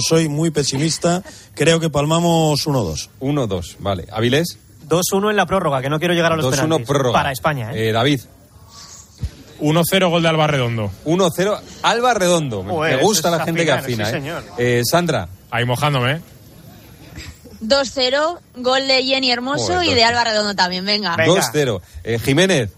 Soy muy pesimista. Creo que palmamos 1-2. 1-2, vale. ¿Avilés? 2-1 en la prórroga, que no quiero llegar a los 2-1 penaltis. prórroga. Para España, ¿eh? eh David. 1-0 gol de Alba Redondo. 1-0 Alba Redondo. me gusta la gente que afina. ¿eh? eh, Sandra. Ahí mojándome. 2-0, gol de Jenny Hermoso y de Alba Redondo también, venga. 2-0. Eh, Jiménez.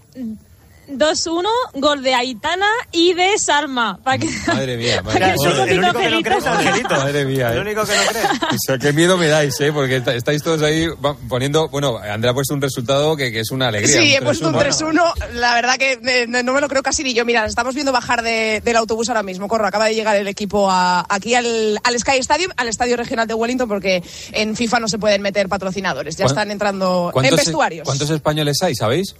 2-1, gol de Aitana y de Salma. Para que, madre mía, madre mía. El único que no crees Angelito. Madre mía. El eh. único que no crees. O sea, qué miedo me dais, ¿eh? Porque estáis todos ahí poniendo. Bueno, Andrea ha puesto un resultado que, que es una alegría. Sí, he puesto un 3-1. La verdad que eh, no me lo creo casi ni yo. Mira, estamos viendo bajar de, del autobús ahora mismo. Corro, acaba de llegar el equipo a, aquí al, al, Sky Stadium, al Estadio Regional de Wellington, porque en FIFA no se pueden meter patrocinadores. Ya están entrando en vestuarios. ¿Cuántos españoles hay, sabéis?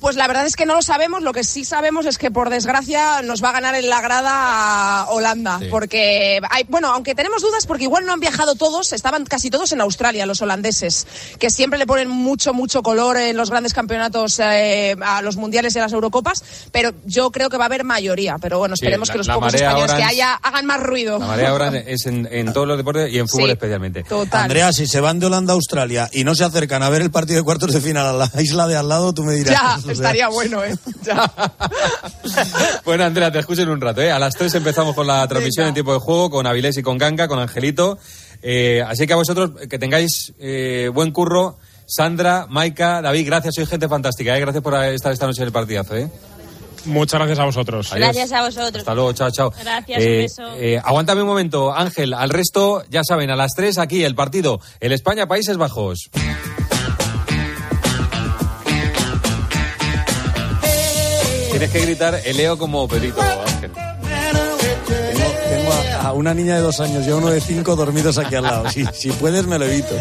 Pues la verdad es que no lo sabemos. Lo que sí sabemos es que por desgracia nos va a ganar en la grada Holanda. Porque hay, bueno, aunque tenemos dudas porque igual no han viajado todos, estaban casi todos en Australia, los holandeses, que siempre le ponen mucho, mucho color en los grandes campeonatos, eh, a los mundiales y a las Eurocopas. Pero yo creo que va a haber mayoría. Pero bueno, esperemos que los pocos españoles que haya hagan más ruido. La marea ahora es en, todos los deportes y en fútbol especialmente. Total. Andrea, si se van de Holanda a Australia y no se acercan a ver el partido de cuartos de final a la isla de al lado, tú me dirás. Estaría bueno, ¿eh? bueno, Andrea, te escucho en un rato, ¿eh? A las 3 empezamos con la transmisión en tiempo de juego, con Avilés y con Ganga, con Angelito. Eh, así que a vosotros, que tengáis eh, buen curro. Sandra, Maika, David, gracias, soy gente fantástica, ¿eh? Gracias por estar esta noche en el partidazo, ¿eh? Muchas gracias a vosotros. Gracias a vosotros. Hasta luego, chao, chao. Gracias, un beso. aguántame un momento, Ángel. Al resto, ya saben, a las 3 aquí el partido, el España-Países Bajos. Tienes que gritar Leo como Pedrito Ángel. Tengo, a, una niña de dos años y a uno de cinco dormidos aquí al lado. Si, si puedes, me lo evito.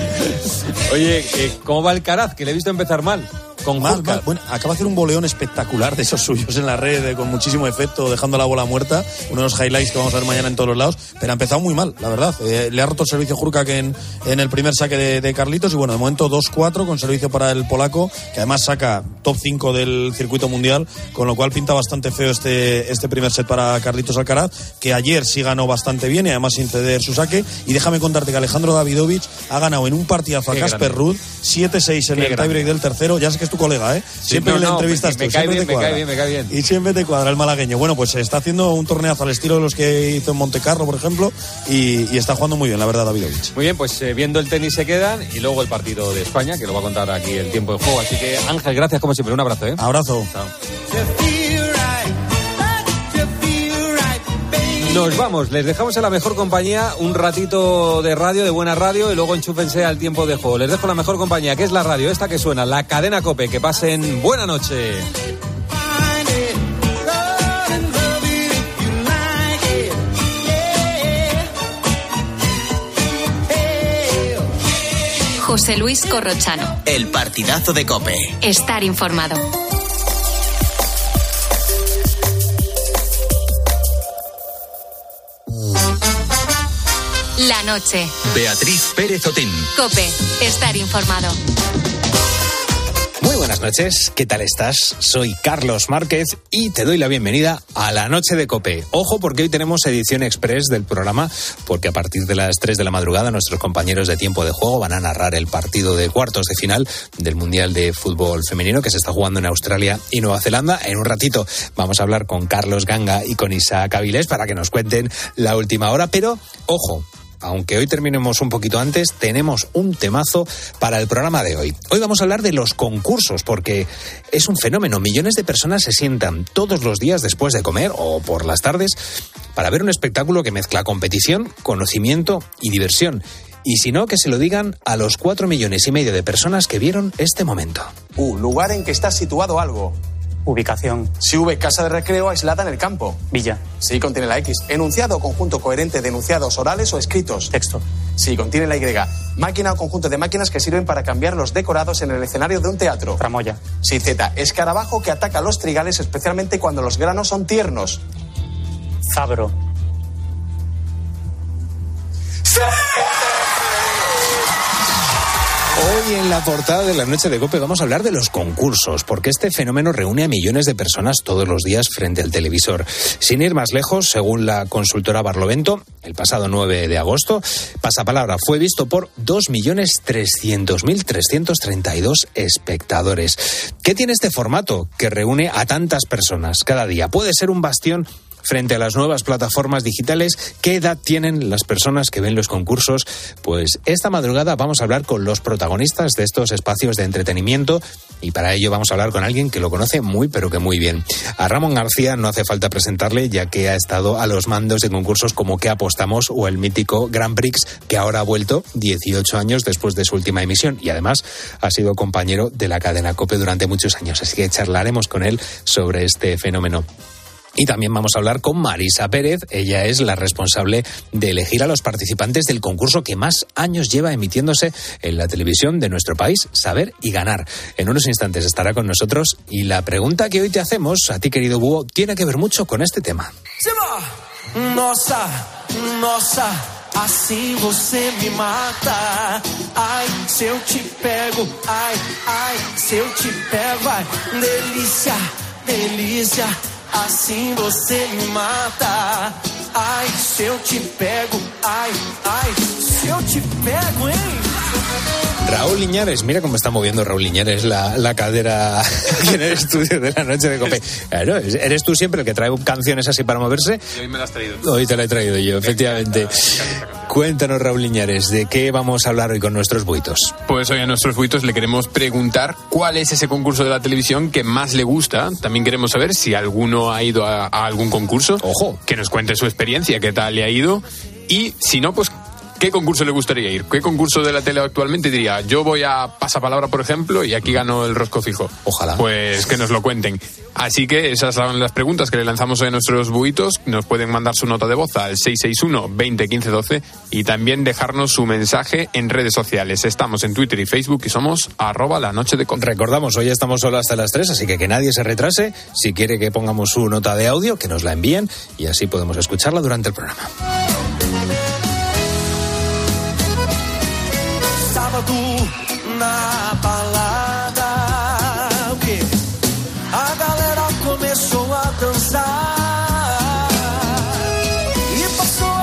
Oye, eh, ¿cómo va el Caraz? Que le he visto empezar mal. Con mal, Bueno, acaba de hacer un boleón espectacular de esos suyos en la red, eh, con muchísimo efecto, dejando la bola muerta. Uno de los highlights que vamos a ver mañana en todos los lados. Pero ha empezado muy mal, la verdad. Eh, le ha roto el servicio Jurka en, en el primer saque de, Carlitos. Y bueno, de momento 2-4 con servicio para el polaco, que además saca top 5 del circuito mundial. Con lo cual pinta bastante feo este, este primer set para Carlitos Alcaraz, que ayer sí ganó bastante bien y además sin ceder su saque. Y déjame contarte que Alejandro Davidovich ha ganado en un partidazo a Casper Ruud 7-6 en el tiebreak del tercero. Ya sé que es tu colega, ¿eh? siempre le entrevistas me, cae bien, me cae bien, me cae bien. Y siempre te cuadra el malagueño. Bueno, pues está haciendo un torneazo al estilo de los que hizo en Montecarlo, por ejemplo, y, está jugando muy bien, la verdad, Davidovich. Muy bien, pues eh, viendo el tenis se quedan y luego el partido de España, que lo va a contar aquí el tiempo de juego. Así que, Ángel, gracias como siempre. Un abrazo, ¿eh? Abrazo. Nos vamos, les dejamos en la mejor compañía un ratito de radio, de buena radio, y luego enchúfense al tiempo de juego. Les dejo la mejor compañía, que es la radio, esta que suena, la cadena Cope. Que pasen buena noche. José Luis Corrochano. El partidazo de Cope. Estar informado. La noche. Beatriz Pérez Otín. Cope, estar informado. Muy buenas noches, ¿qué tal estás? Soy Carlos Márquez y te doy la bienvenida a la noche de Cope. Ojo porque hoy tenemos edición express del programa porque a partir de las 3 de la madrugada nuestros compañeros de tiempo de juego van a narrar el partido de cuartos de final del Mundial de Fútbol Femenino que se está jugando en Australia y Nueva Zelanda. En un ratito vamos a hablar con Carlos Ganga y con Isaac Avilés para que nos cuenten la última hora, pero ojo, aunque hoy terminemos un poquito antes, tenemos un temazo para el programa de hoy. Hoy vamos a hablar de los concursos, porque es un fenómeno. Millones de personas se sientan todos los días después de comer o por las tardes para ver un espectáculo que mezcla competición, conocimiento y diversión. Y si no, que se lo digan a los cuatro millones y medio de personas que vieron este momento. Uh, lugar en que está situado algo. Ubicación. Si V, casa de recreo aislada en el campo. Villa. Sí, contiene la X. Enunciado o conjunto coherente de enunciados orales o escritos. Texto. Sí, contiene la Y. Máquina o conjunto de máquinas que sirven para cambiar los decorados en el escenario de un teatro. Tramoya. Sí, Z. Escarabajo que ataca los trigales especialmente cuando los granos son tiernos. Zabro. Hoy en la portada de la noche de Cope vamos a hablar de los concursos, porque este fenómeno reúne a millones de personas todos los días frente al televisor. Sin ir más lejos, según la consultora Barlovento, el pasado 9 de agosto, Pasapalabra fue visto por 2.300.332 espectadores. ¿Qué tiene este formato que reúne a tantas personas cada día? Puede ser un bastión frente a las nuevas plataformas digitales. ¿Qué edad tienen las personas que ven los concursos? Pues esta madrugada vamos a hablar con los protagonistas de estos espacios de entretenimiento y para ello vamos a hablar con alguien que lo conoce muy pero que muy bien. A Ramón García no hace falta presentarle ya que ha estado a los mandos de concursos como Que apostamos o el mítico Grand Prix que ahora ha vuelto 18 años después de su última emisión y además ha sido compañero de la cadena COPE durante muchos años. Así que charlaremos con él sobre este fenómeno. Y también vamos a hablar con Marisa Pérez. Ella es la responsable de elegir a los participantes del concurso que más años lleva emitiéndose en la televisión de nuestro país, Saber y Ganar. En unos instantes estará con nosotros y la pregunta que hoy te hacemos, a ti querido búho, tiene que ver mucho con este tema. Nossa, nossa, así você me mata. Ay, si eu te pego, ay, ay, si eu te pego, delícia, delícia. Assim você me mata. Ai, se eu te pego, ai, ai, se eu te pego, hein? Raúl Liñares, mira cómo está moviendo Raúl Liñares la, la cadera en el estudio de la noche de Cope. Claro, eres tú siempre el que trae canciones así para moverse. Y hoy me la has traído. Hoy te la he traído yo, efectivamente. Cuéntanos, Raúl Liñares, ¿de qué vamos a hablar hoy con nuestros buitos? Pues hoy a nuestros buitos le queremos preguntar cuál es ese concurso de la televisión que más le gusta. También queremos saber si alguno ha ido a, a algún concurso. Ojo. Que nos cuente su experiencia, qué tal le ha ido. Y si no, pues ¿Qué concurso le gustaría ir? ¿Qué concurso de la tele actualmente diría? Yo voy a Pasapalabra, por ejemplo, y aquí gano el rosco fijo. Ojalá. Pues que nos lo cuenten. Así que esas son las preguntas que le lanzamos a nuestros buitos. Nos pueden mandar su nota de voz al 661 20 15 12 y también dejarnos su mensaje en redes sociales. Estamos en Twitter y Facebook y somos arroba la noche de Recordamos, hoy estamos solo hasta las 3, así que que nadie se retrase. Si quiere que pongamos su nota de audio, que nos la envíen y así podemos escucharla durante el programa. Sábado na balada.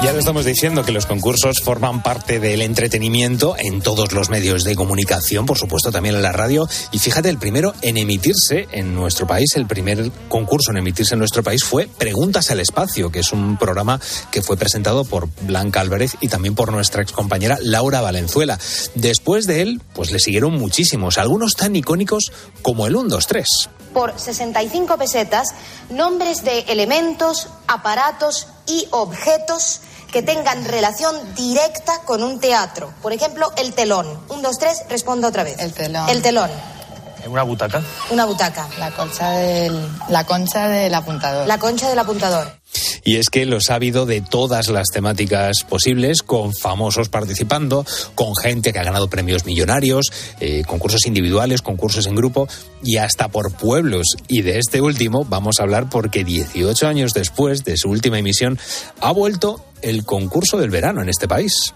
Ya lo estamos diciendo que los concursos forman parte del entretenimiento en todos los medios de comunicación, por supuesto también en la radio. Y fíjate, el primero en emitirse en nuestro país, el primer concurso en emitirse en nuestro país fue Preguntas al Espacio, que es un programa que fue presentado por Blanca Álvarez y también por nuestra excompañera Laura Valenzuela. Después de él, pues le siguieron muchísimos, algunos tan icónicos como el 1, 2, 3 por 65 pesetas nombres de elementos, aparatos y objetos que tengan relación directa con un teatro. Por ejemplo, el telón. Un, dos, tres, respondo otra vez. El telón. El telón. ¿Una butaca? Una butaca. La concha del, la concha del apuntador. La concha del apuntador. Y es que los ha habido de todas las temáticas posibles, con famosos participando, con gente que ha ganado premios millonarios, eh, concursos individuales, concursos en grupo y hasta por pueblos. Y de este último vamos a hablar porque 18 años después de su última emisión ha vuelto el concurso del verano en este país.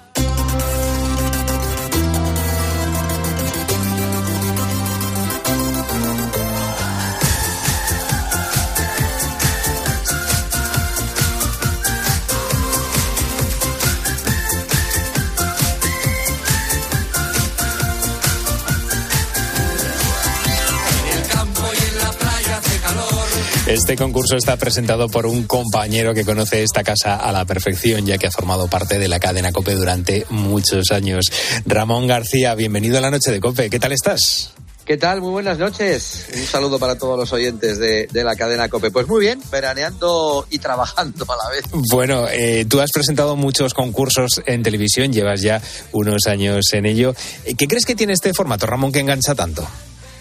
Este concurso está presentado por un compañero que conoce esta casa a la perfección, ya que ha formado parte de la cadena COPE durante muchos años. Ramón García, bienvenido a la noche de COPE. ¿Qué tal estás? ¿Qué tal? Muy buenas noches. Un saludo para todos los oyentes de, la cadena COPE. Pues muy bien, veraneando y trabajando a la vez. Bueno, eh, tú has presentado muchos concursos en televisión, llevas ya unos años en ello. ¿Qué crees que tiene este formato, Ramón, que engancha tanto?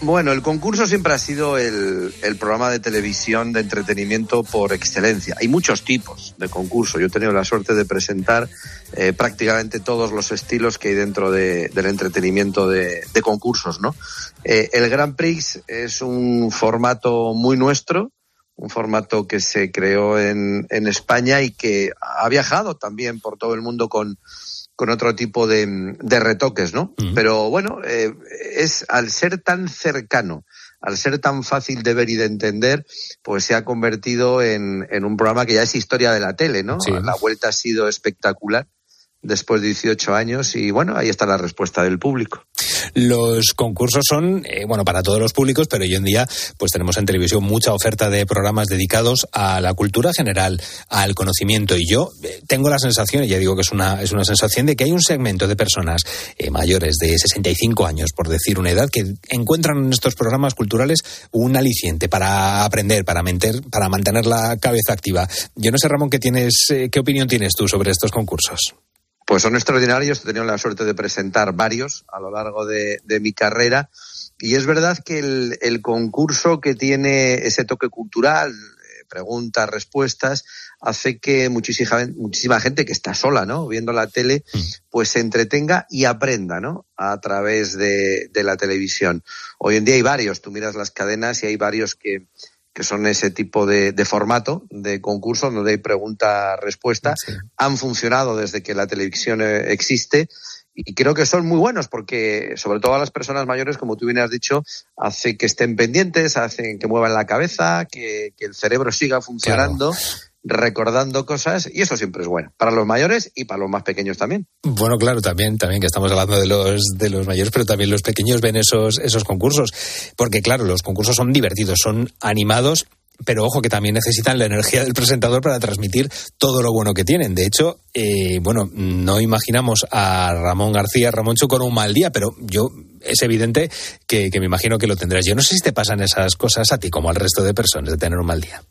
Bueno, el concurso siempre ha sido el, programa de televisión de entretenimiento por excelencia. Hay muchos tipos de concurso. Yo he tenido la suerte de presentar eh, prácticamente todos los estilos que hay dentro del entretenimiento de, concursos, ¿no? Eh, el Grand Prix es un formato muy nuestro, un formato que se creó en, en España y que ha viajado también por todo el mundo con, con otro tipo de, de retoques, ¿no? Pero bueno, eh, es al ser tan cercano, al ser tan fácil de ver y de entender, pues se ha convertido en, en un programa que ya es historia de la tele, ¿no? La vuelta ha sido espectacular después de 18 años y bueno, ahí está la respuesta del público. Los concursos son, eh, bueno, para todos los públicos, pero hoy en día pues tenemos en televisión mucha oferta de programas dedicados a la cultura general, al conocimiento y yo eh, tengo la sensación, y ya digo que es una, es una sensación de que hay un segmento de personas eh, mayores de 65 años, por decir una edad, que encuentran en estos programas culturales un aliciente para aprender, para, mentir, para mantener la cabeza activa. Yo no sé, Ramón, ¿qué, tienes, qué opinión tienes tú sobre estos concursos? Pues son extraordinarios, he tenido la suerte de presentar varios a lo largo de, mi carrera y es verdad que el, concurso que tiene ese toque cultural, eh, preguntas, respuestas, hace que muchísima, muchísima gente que está sola, ¿no? Viendo la tele, mm. pues se entretenga y aprenda, ¿no? A través de, de la televisión. Hoy en día hay varios, tú miras las cadenas y hay varios que, que son ese tipo de, formato de concurso donde hay pregunta-respuesta, han funcionado desde que la televisión eh, existe. Y creo que son muy buenos porque, sobre todo a las personas mayores, como tú bien has dicho, hace que estén pendientes, hacen que muevan la cabeza, que, el cerebro siga funcionando recordando cosas y eso siempre es bueno para los mayores y para los más pequeños también. Bueno, claro, también también que estamos hablando de los de los mayores, pero también los pequeños ven esos esos concursos, porque claro, los concursos son divertidos, son animados pero ojo que también necesitan la energía del presentador para transmitir todo lo bueno que tienen. De hecho, eh, bueno, no imaginamos a Ramón García, Ramón Chu con un mal día, pero yo es evidente que, que me imagino que lo tendrás. Yo no sé si te pasan esas cosas a ti como al resto de personas de tener un mal día.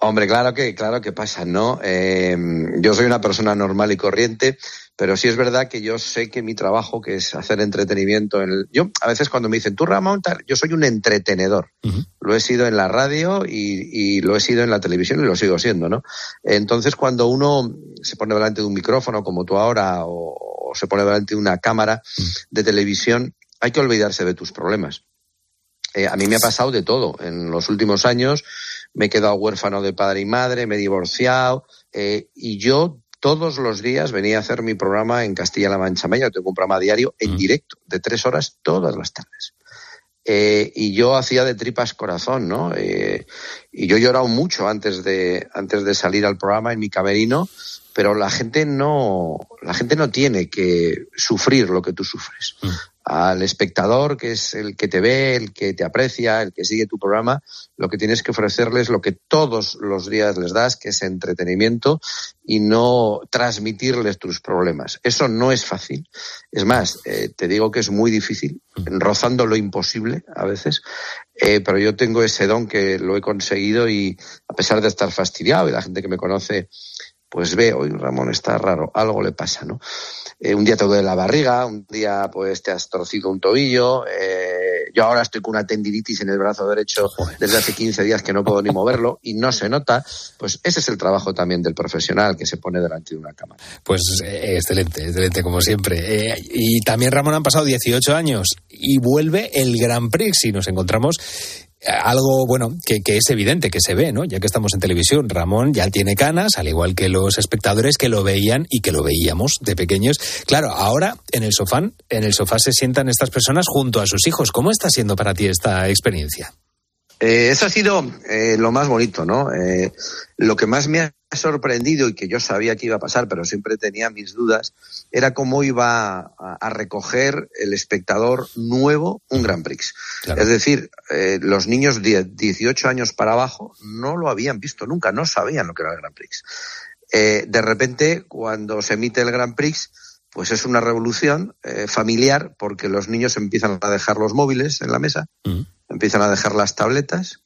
Hombre, claro que, claro que pasa, ¿no? Eh, yo soy una persona normal y corriente, pero sí es verdad que yo sé que mi trabajo, que es hacer entretenimiento, en el... yo a veces cuando me dicen, tú Ramón, yo soy un entretenedor. Lo he sido en la radio y, lo he sido en la televisión y lo sigo siendo, ¿no? Entonces cuando uno se pone delante de un micrófono como tú ahora o, se pone delante de una cámara de televisión, hay que olvidarse de tus problemas. Eh, a mí me ha pasado de todo en los últimos años me he quedado huérfano de padre y madre, me he divorciado eh, y yo todos los días venía a hacer mi programa en Castilla-La Mancha Yo tengo un programa diario en directo de tres horas todas las tardes. Eh, y yo hacía de tripas corazón, ¿no? Eh, y yo he llorado mucho antes de, antes de salir al programa en mi camerino, pero la gente no, la gente no tiene que sufrir lo que tú sufres al espectador, que es el que te ve, el que te aprecia, el que sigue tu programa, lo que tienes que ofrecerles, lo que todos los días les das, que es entretenimiento y no transmitirles tus problemas. Eso no es fácil. Es más, eh, te digo que es muy difícil, rozando lo imposible a veces, eh, pero yo tengo ese don que lo he conseguido y a pesar de estar fastidiado y la gente que me conoce pues ve, hoy Ramón está raro, algo le pasa, ¿no? Eh, un día te duele la barriga, un día pues te has torcido un tobillo, eh, yo ahora estoy con una tendinitis en el brazo derecho desde hace 15 días que no puedo ni moverlo y no se nota, pues ese es el trabajo también del profesional que se pone delante de una cámara. Pues eh, excelente, excelente como siempre. y también Ramón han pasado 18 años y vuelve el Grand Prix y nos encontramos algo, bueno, que, es evidente, que se ve, ¿no? Ya que estamos en televisión, Ramón ya tiene canas, al igual que los espectadores que lo veían y que lo veíamos de pequeños. Claro, ahora en el sofá, en el sofá se sientan estas personas junto a sus hijos. ¿Cómo está siendo para ti esta experiencia? Eh, eso ha sido eh, lo más bonito, ¿no? Eh, lo que más me ha sorprendido y que yo sabía que iba a pasar, pero siempre tenía mis dudas, era cómo iba a, recoger el espectador nuevo un Grand Prix. Es decir, los niños de 18 años para abajo no lo habían visto nunca, no sabían lo que era el Grand Prix. de repente, cuando se emite el Grand Prix, pues es una revolución familiar porque los niños empiezan a dejar los móviles en la mesa empiezan a dejar las tabletas,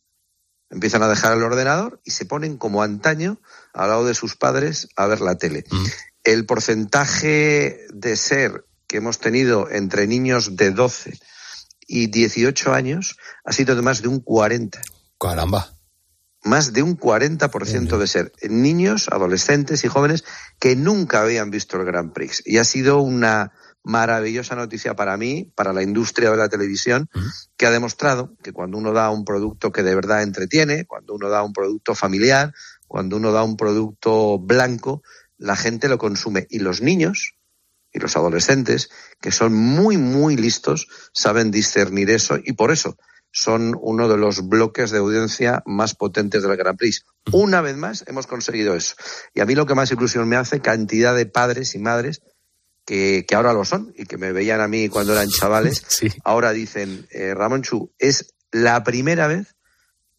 empiezan a dejar el ordenador y se ponen como antaño al lado de sus padres a ver la tele. Mm. El porcentaje de ser que hemos tenido entre niños de 12 y 18 años ha sido de más de un 40. Caramba. Más de un 40% de ser niños, adolescentes y jóvenes que nunca habían visto el Grand Prix. Y ha sido una maravillosa noticia para mí, para la industria de la televisión, que ha demostrado que cuando uno da un producto que de verdad entretiene, cuando uno da un producto familiar, cuando uno da un producto blanco, la gente lo consume. Y los niños y los adolescentes, que son muy, muy listos, saben discernir eso y por eso son uno de los bloques de audiencia más potentes del Grand Prix. Una vez más hemos conseguido eso. Y a mí lo que más ilusión me hace, cantidad de padres y madres que, que ahora lo son y que me veían a mí cuando eran chavales, ahora dicen, eh, Ramón Chu, es la primera vez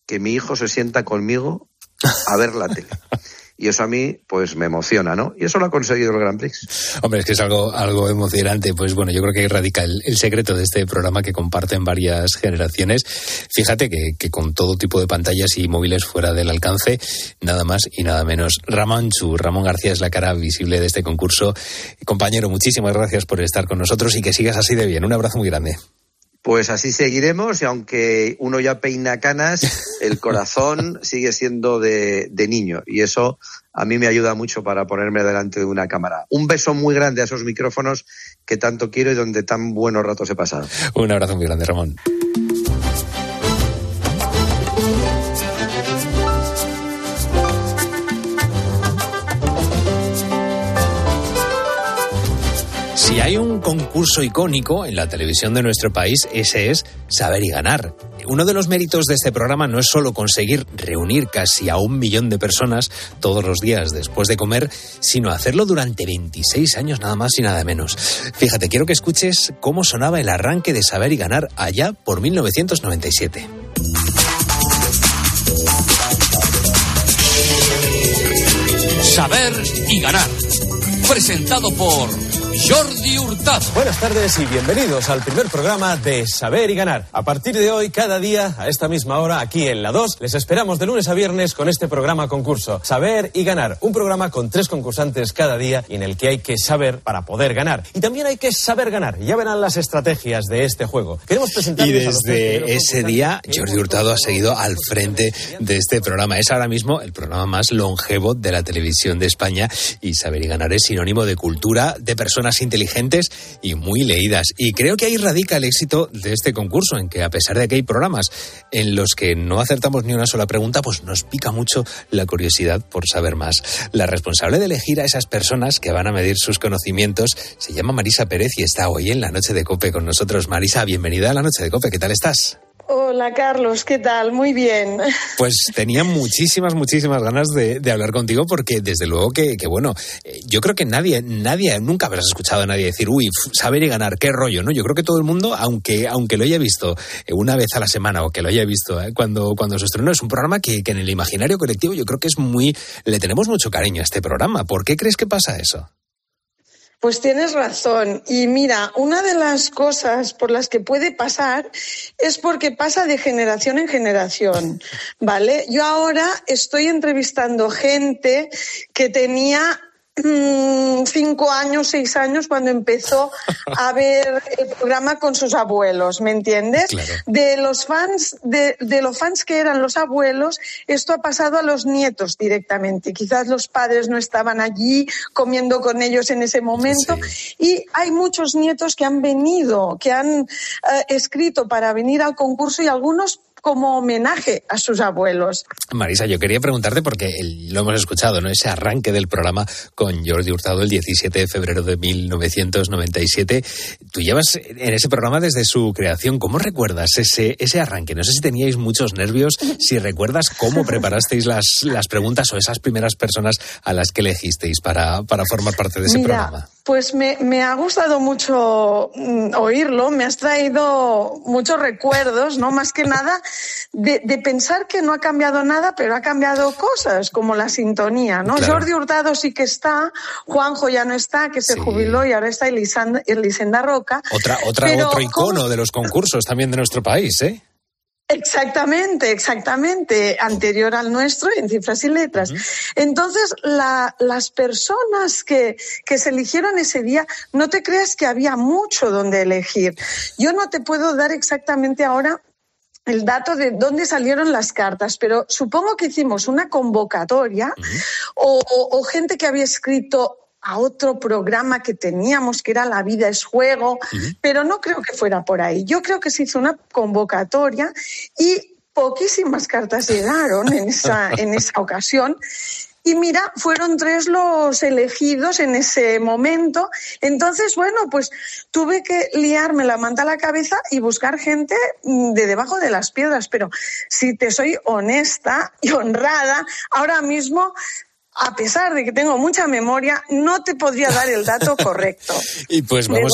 que mi hijo se sienta conmigo a ver la tele. y eso a mí pues me emociona, ¿no? Y eso lo ha conseguido el Grand Prix. Hombre, es que es algo, algo emocionante. Pues bueno, yo creo que ahí radica el, secreto de este programa que comparten varias generaciones. Fíjate que, que, con todo tipo de pantallas y móviles fuera del alcance, nada más y nada menos. Ramón Chu, Ramón García es la cara visible de este concurso. Compañero, muchísimas gracias por estar con nosotros y que sigas así de bien. Un abrazo muy grande. Pues así seguiremos y aunque uno ya peina canas, el corazón sigue siendo de, niño y eso a mí me ayuda mucho para ponerme delante de una cámara. Un beso muy grande a esos micrófonos que tanto quiero y donde tan buenos ratos he pasado. Un abrazo muy grande, Ramón. Si hay un concurso icónico en la televisión de nuestro país, ese es Saber y Ganar. Uno de los méritos de este programa no es solo conseguir reunir casi a un millón de personas todos los días después de comer, sino hacerlo durante 26 años nada más y nada menos. Fíjate, quiero que escuches cómo sonaba el arranque de Saber y Ganar allá por 1997. Saber y Ganar. Presentado por Jordi Hurtado. Buenas tardes y bienvenidos al primer programa de Saber y Ganar. A partir de hoy, cada día, a esta misma hora, aquí en la 2, les esperamos de lunes a viernes con este programa concurso. Saber y Ganar. Un programa con tres concursantes cada día y en el que hay que saber para poder ganar. Y también hay que saber ganar. Ya verán las estrategias de este juego. Queremos presentar. Y desde ese día, Jordi Hurtado ha seguido al frente de este programa. Es ahora mismo el programa más longevo de la televisión de España y Saber y Ganar es sinónimo de cultura, de personas inteligentes y muy leídas. Y creo que ahí radica el éxito de este concurso, en que a pesar de que hay programas en los que no acertamos ni una sola pregunta, pues nos pica mucho la curiosidad por saber más. La responsable de elegir a esas personas que van a medir sus conocimientos se llama Marisa Pérez y está hoy en la Noche de Cope con nosotros. Marisa, bienvenida a la Noche de Cope. ¿Qué tal estás? Hola Carlos, ¿qué tal? Muy bien. Pues tenía muchísimas, muchísimas ganas de, hablar contigo porque desde luego que, bueno, eh, yo creo que nadie, nadie, nunca habrás escuchado a nadie decir, uy, saber y ganar, qué rollo, ¿no? Yo creo que todo el mundo, aunque, aunque lo haya visto eh, una vez a la semana o que lo haya visto eh, cuando, cuando se estrenó, es un programa que, que en el imaginario colectivo yo creo que es muy, le tenemos mucho cariño a este programa. ¿Por qué crees que pasa eso? Pues tienes razón. Y mira, una de las cosas por las que puede pasar es porque pasa de generación en generación, ¿vale? Yo ahora estoy entrevistando gente que tenía cinco años, seis años, cuando empezó a ver el programa con sus abuelos, ¿me entiendes? De los fans, de, de, los fans que eran los abuelos, esto ha pasado a los nietos directamente. Quizás los padres no estaban allí comiendo con ellos en ese momento. Y hay muchos nietos que han venido, que han eh, escrito para venir al concurso y algunos como homenaje a sus abuelos. Marisa, yo quería preguntarte porque lo hemos escuchado, ¿no? Ese arranque del programa con Jordi Hurtado el 17 de febrero de 1997. Tú llevas en ese programa desde su creación. ¿Cómo recuerdas ese, ese arranque? No sé si teníais muchos nervios, si recuerdas cómo preparasteis las, las preguntas o esas primeras personas a las que elegisteis para, para formar parte de ese programa. Pues me, me, ha gustado mucho mm, oírlo, me has traído muchos recuerdos, ¿no? Más que nada de, de, pensar que no ha cambiado nada, pero ha cambiado cosas, como la sintonía, ¿no? Jordi Hurtado sí que está, Juanjo ya no está, que se jubiló y ahora está Elisenda, Roca. Otra, otra, otro icono de los concursos también de nuestro país, ¿eh? Exactamente, exactamente, anterior al nuestro en cifras y letras. Entonces, las personas que, que se eligieron ese día, no te creas que había mucho donde elegir. Yo no te puedo dar exactamente ahora el dato de dónde salieron las cartas, pero supongo que hicimos una convocatoria o, gente que había escrito a otro programa que teníamos, que era La vida es juego, pero no creo que fuera por ahí. Yo creo que se hizo una convocatoria y poquísimas cartas llegaron en esa, en esa ocasión. Y mira, fueron tres los elegidos en ese momento. Entonces, bueno, pues tuve que liarme la manta a la cabeza y buscar gente de debajo de las piedras. Pero si te soy honesta y honrada, ahora mismo a pesar de que tengo mucha memoria, no te podría dar el dato correcto. y pues vamos,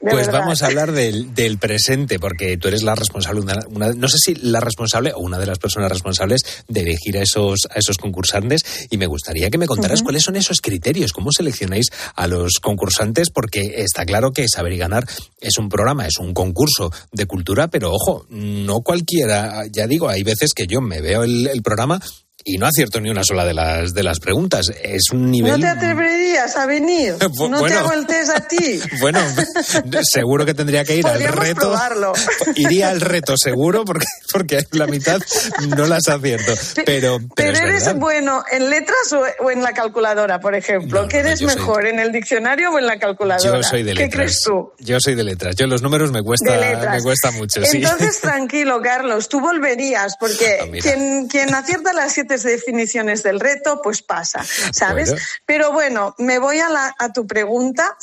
pues vamos a hablar del, presente, porque tú eres la responsable, no sé si la responsable o una de las personas responsables de elegir a esos, a esos concursantes. Y me gustaría que me contaras cuáles son esos criterios, cómo seleccionáis a los concursantes, porque está claro que Saber y Ganar es un programa, es un concurso de cultura, pero ojo, no cualquiera, ya digo, hay veces que yo me veo el programa y no acierto ni una sola de las de las preguntas. Es un nivel. ¿No te atreverías a venir? ¿No te hago el test a ti? bueno, seguro que tendría que ir al reto. Probarlo. Iría al reto seguro porque porque la mitad no las acierto. Pero pero, eres bueno en letras o, en la calculadora, por ejemplo. ¿Qué eres mejor en el diccionario o en la calculadora? Yo soy de letras. ¿Qué crees tú? Yo soy de letras. Yo los números me cuesta me cuesta mucho. Entonces tranquilo, Carlos. Tú volverías porque ah, quien quien acierta las siete definiciones del reto, pues pasa, ¿sabes? Pero bueno, me voy a, la, a tu pregunta.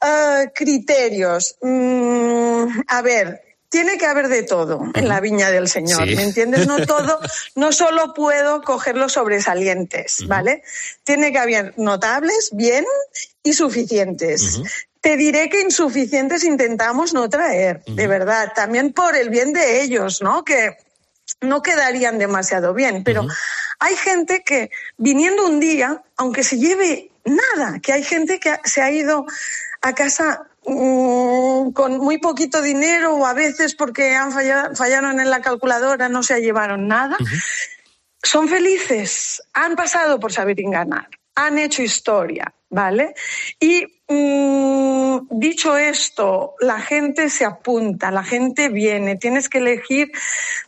Ah, criterios. Mm, a ver, tiene que haber de todo en la viña del Señor, ¿me entiendes? No todo, no solo puedo coger los sobresalientes, ¿vale? Tiene que haber notables, bien y suficientes. Te diré que insuficientes intentamos no traer, de verdad, también por el bien de ellos, ¿no? Que no quedarían demasiado bien, pero hay gente que viniendo un día, aunque se lleve nada, que hay gente que se ha ido a casa mm, con muy poquito dinero o a veces porque han fallado, fallaron en la calculadora, no se llevaron nada, son felices, han pasado por saber ganar, han hecho historia, ¿vale? Y mm, dicho esto, la gente se apunta, la gente viene, tienes que elegir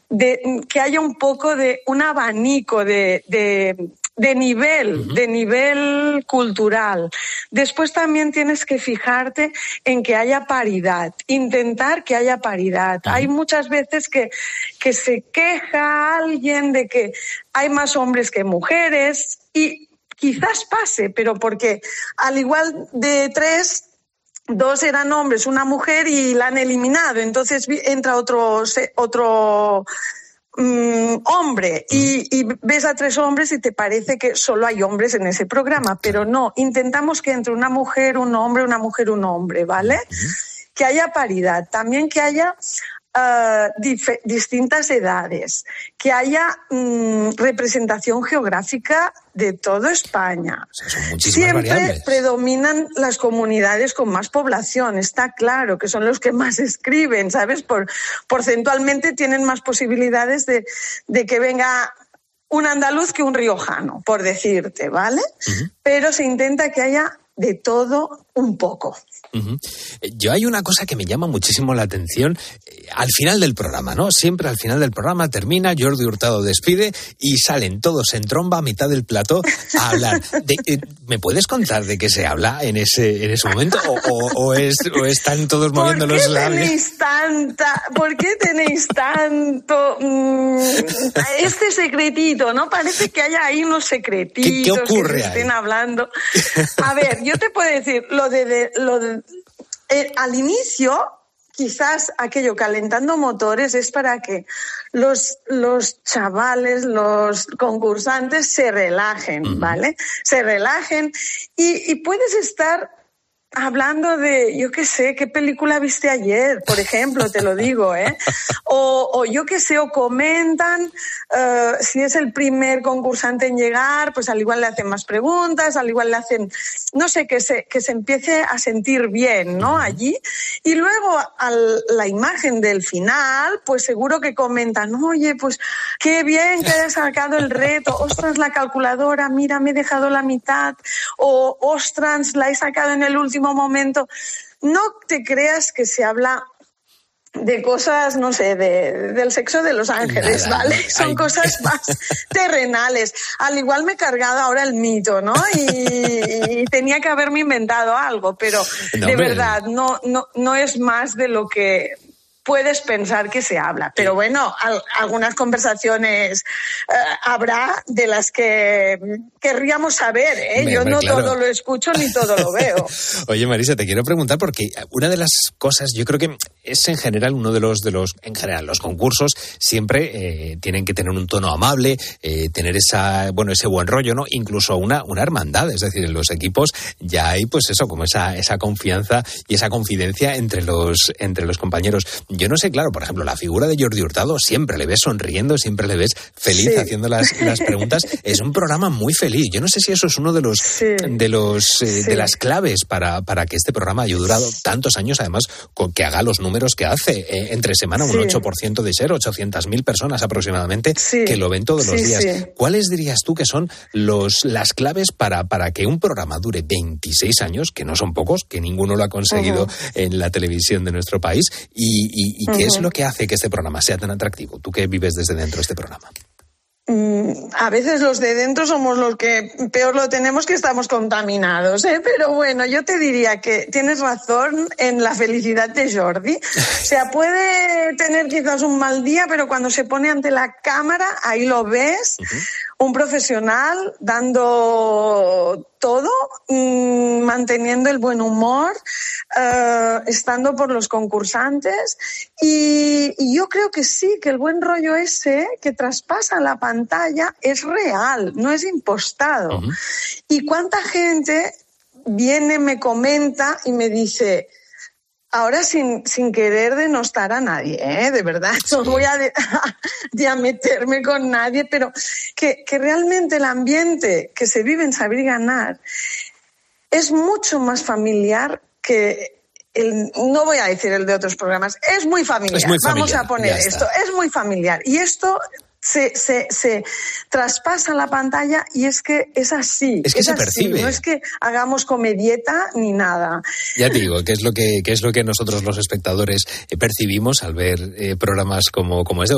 de, que haya un poco de un abanico de, de, nivel, de nivel cultural. Después también tienes que fijarte en que haya paridad, intentar que haya paridad. Hay muchas veces que, que se queja alguien de que hay más hombres que mujeres y quizás pase, pero porque al igual de tres dos eran hombres, una mujer y la han eliminado. Entonces entra otro, otro mm, hombre y, y, ves a tres hombres y te parece que solo hay hombres en ese programa, pero no, intentamos que entre una mujer, un hombre, una mujer, un hombre, ¿vale? Que haya paridad, también que haya Uh, distintas edades, que haya um, representación geográfica de toda España. Siempre predominan las comunidades con más población, está claro, que son los que más escriben, ¿sabes? Por, porcentualmente tienen más posibilidades de, de que venga un andaluz que un riojano, por decirte, ¿vale? Pero se intenta que haya de todo un poco. Yo hay una cosa que me llama muchísimo la atención eh, al final del programa, ¿no? Siempre al final del programa termina, Jordi Hurtado despide y salen todos en tromba a mitad del plató a hablar. Eh, ¿Me puedes contar de qué se habla en ese, en ese momento? ¿O, es, están todos moviendo los labios? Tenéis tanta, ¿Por qué tenéis tanto mm, este secretito? ¿No? Parece que haya ahí unos secretitos ¿Qué, ocurre que estén hablando. A ver, yo te puedo decir, lo de, lo de eh, al inicio, quizás aquello calentando motores es para que los, los chavales, los concursantes se relajen, ¿vale? Se relajen y, y puedes estar hablando de, yo qué sé, qué película viste ayer, por ejemplo, te lo digo, ¿eh? O, o yo qué sé, o comentan uh, si es el primer concursante en llegar, pues al igual le hacen más preguntas, al igual le hacen, no sé, que se, que se empiece a sentir bien, ¿no? Allí. Y luego a la imagen del final, pues seguro que comentan, oye, pues qué bien que hayas sacado el reto, ostras, la calculadora, mira, me he dejado la mitad, o ostras, la he sacado en el último momento. No te creas que se habla de cosas, no sé, de, del sexo de los ángeles, ¿vale? Son cosas más terrenales. Al igual me he cargado ahora el mito, ¿no? Y, tenía que haberme inventado algo, pero de verdad, no, no, no es más de lo que puedes pensar que se habla. Pero bueno, algunas conversaciones eh, habrá de las que querríamos saber. ¿eh? Yo no todo lo escucho ni todo lo veo. Oye, Marisa, te quiero preguntar porque una de las cosas, yo creo que es en general uno de los, de los en general, los concursos siempre eh, tienen que tener un tono amable, tener esa, bueno, ese buen rollo, ¿no? Incluso una, una hermandad. Es decir, en los equipos ya hay, pues eso, como esa, esa confianza y esa confidencia entre los, entre los compañeros yo no sé, claro, por ejemplo, la figura de Jordi Hurtado siempre le ves sonriendo, siempre le ves feliz haciendo las, las, preguntas. Es un programa muy feliz. Yo no sé si eso es uno de los de los eh, de las claves para, para que este programa haya durado tantos años, además, con que haga los números que hace. Eh, entre semana, un 8% de ser, 800.000 personas aproximadamente que lo ven todos los días. ¿Cuáles dirías tú que son los las claves para, para que un programa dure 26 años, que no son pocos, que ninguno lo ha conseguido en la televisión de nuestro país, y ¿Y qué es lo que hace que este programa sea tan atractivo? Tú que vives desde dentro de este programa. Mm, a veces los de dentro somos los que peor lo tenemos que estamos contaminados, ¿eh? pero bueno, yo te diría que tienes razón en la felicidad de Jordi. O sea, puede tener quizás un mal día, pero cuando se pone ante la cámara, ahí lo ves, un profesional dando todo, mm, manteniendo el buen humor, eh, estando por los concursantes. Y, yo creo que sí, que el buen rollo ese que traspasa la pantalla es real, no es impostado. Y cuánta gente viene, me comenta y me dice, ahora sin, sin querer denostar a nadie, ¿eh? de verdad, no voy a, a, meterme con nadie, pero que, que, realmente el ambiente que se vive en Saber y Ganar es mucho más familiar que el, no voy a decir el de otros programas, es muy familiar, vamos a poner esto, es muy familiar. Y esto se, se, se, traspasa la pantalla y es que es así. Es que se percibe. No es que hagamos comedieta ni nada. Ya te digo, que es lo que, es lo que nosotros los espectadores eh, percibimos al ver eh, programas como, como este.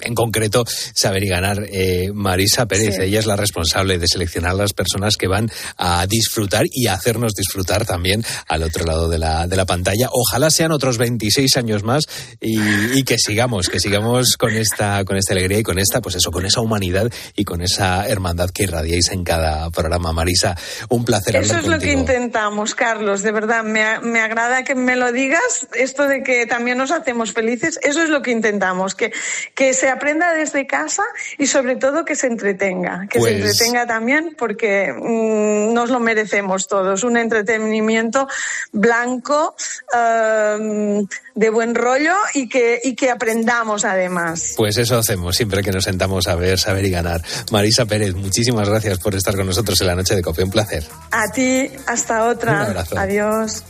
En concreto, Saber y Ganar. Eh, Marisa Pérez, ella es la responsable de seleccionar las personas que van a disfrutar y a hacernos disfrutar también al otro lado de la, de la pantalla. Ojalá sean otros 26 años más y, y que sigamos, que sigamos con esta, con esta alegría y con esta, pues eso, con esa humanidad y con esa hermandad que irradiáis en cada programa. Marisa, un placer Eso es lo que intentamos, Carlos, de verdad. Me, me, agrada que me lo digas, esto de que también nos hacemos felices, eso es lo que intentamos, que, que se aprenda desde casa y sobre todo que se entretenga, que se pues entretenga también porque mm, nos lo merecemos todos, un entretenimiento blanco, em, de buen rollo y que, y que aprendamos además. Pues eso hacemos siempre que nos sentamos a ver, saber y ganar. Marisa Pérez, muchísimas gracias por estar con nosotros en la noche de Cope. Un placer. A ti, hasta otra. Un abrazo. Adiós.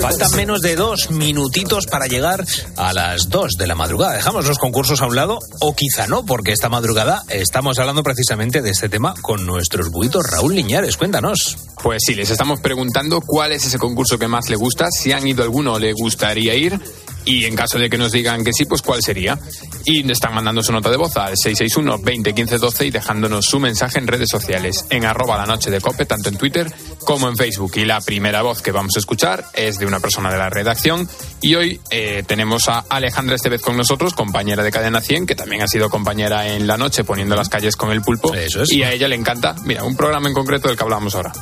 Faltan menos de dos minutitos para llegar a las dos de la madrugada. Dejamos los concursos a un lado, o quizá no, porque esta madrugada estamos hablando precisamente de este tema con nuestros buitos. Raúl Liñares, cuéntanos. Pues sí, les estamos preguntando cuál es ese concurso que más le gusta, si han ido alguno le gustaría ir y en caso de que nos digan que sí, pues cuál sería. Y están mandando su nota de voz al 661 20 15 12 y dejándonos su mensaje en redes sociales, en arroba la noche de cope, tanto en Twitter como en Facebook. Y la primera voz que vamos a escuchar es de una persona de la redacción. Y hoy eh, tenemos a Alejandra Estevez con nosotros, compañera de Cadena 100, que también ha sido compañera en la noche poniendo las calles con el pulpo. Eso es. Y a ella le encanta, mira, un programa en concreto del que hablamos ahora.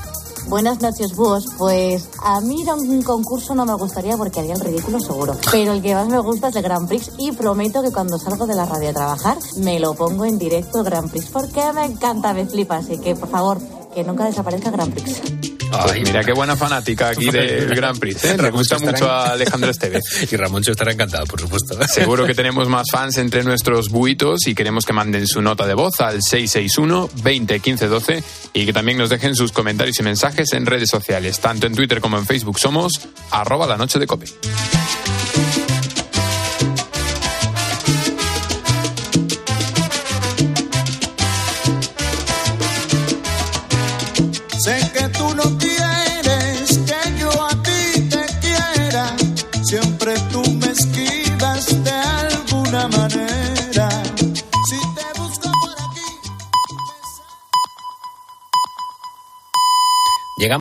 Buenas noches, búhos. Pues a mí ir un concurso no me gustaría porque haría el ridículo seguro. Pero el que más me gusta es el Grand Prix y prometo que cuando salgo de la radio a trabajar me lo pongo en directo Grand Prix porque me encanta, me flipa. Así que, por favor, que nunca desaparezca Grand Prix. Pues mira qué buena fanática aquí del Grand Prix. ¿eh? Le gusta mucho a Alejandro Estevez. y Ramoncho estará encantado, por supuesto. Seguro que tenemos más fans entre nuestros buitos y queremos que manden su nota de voz al 661 20 15 12 y que también nos dejen sus comentarios y mensajes en redes sociales. Tanto en Twitter como en Facebook somos arroba la noche de cope.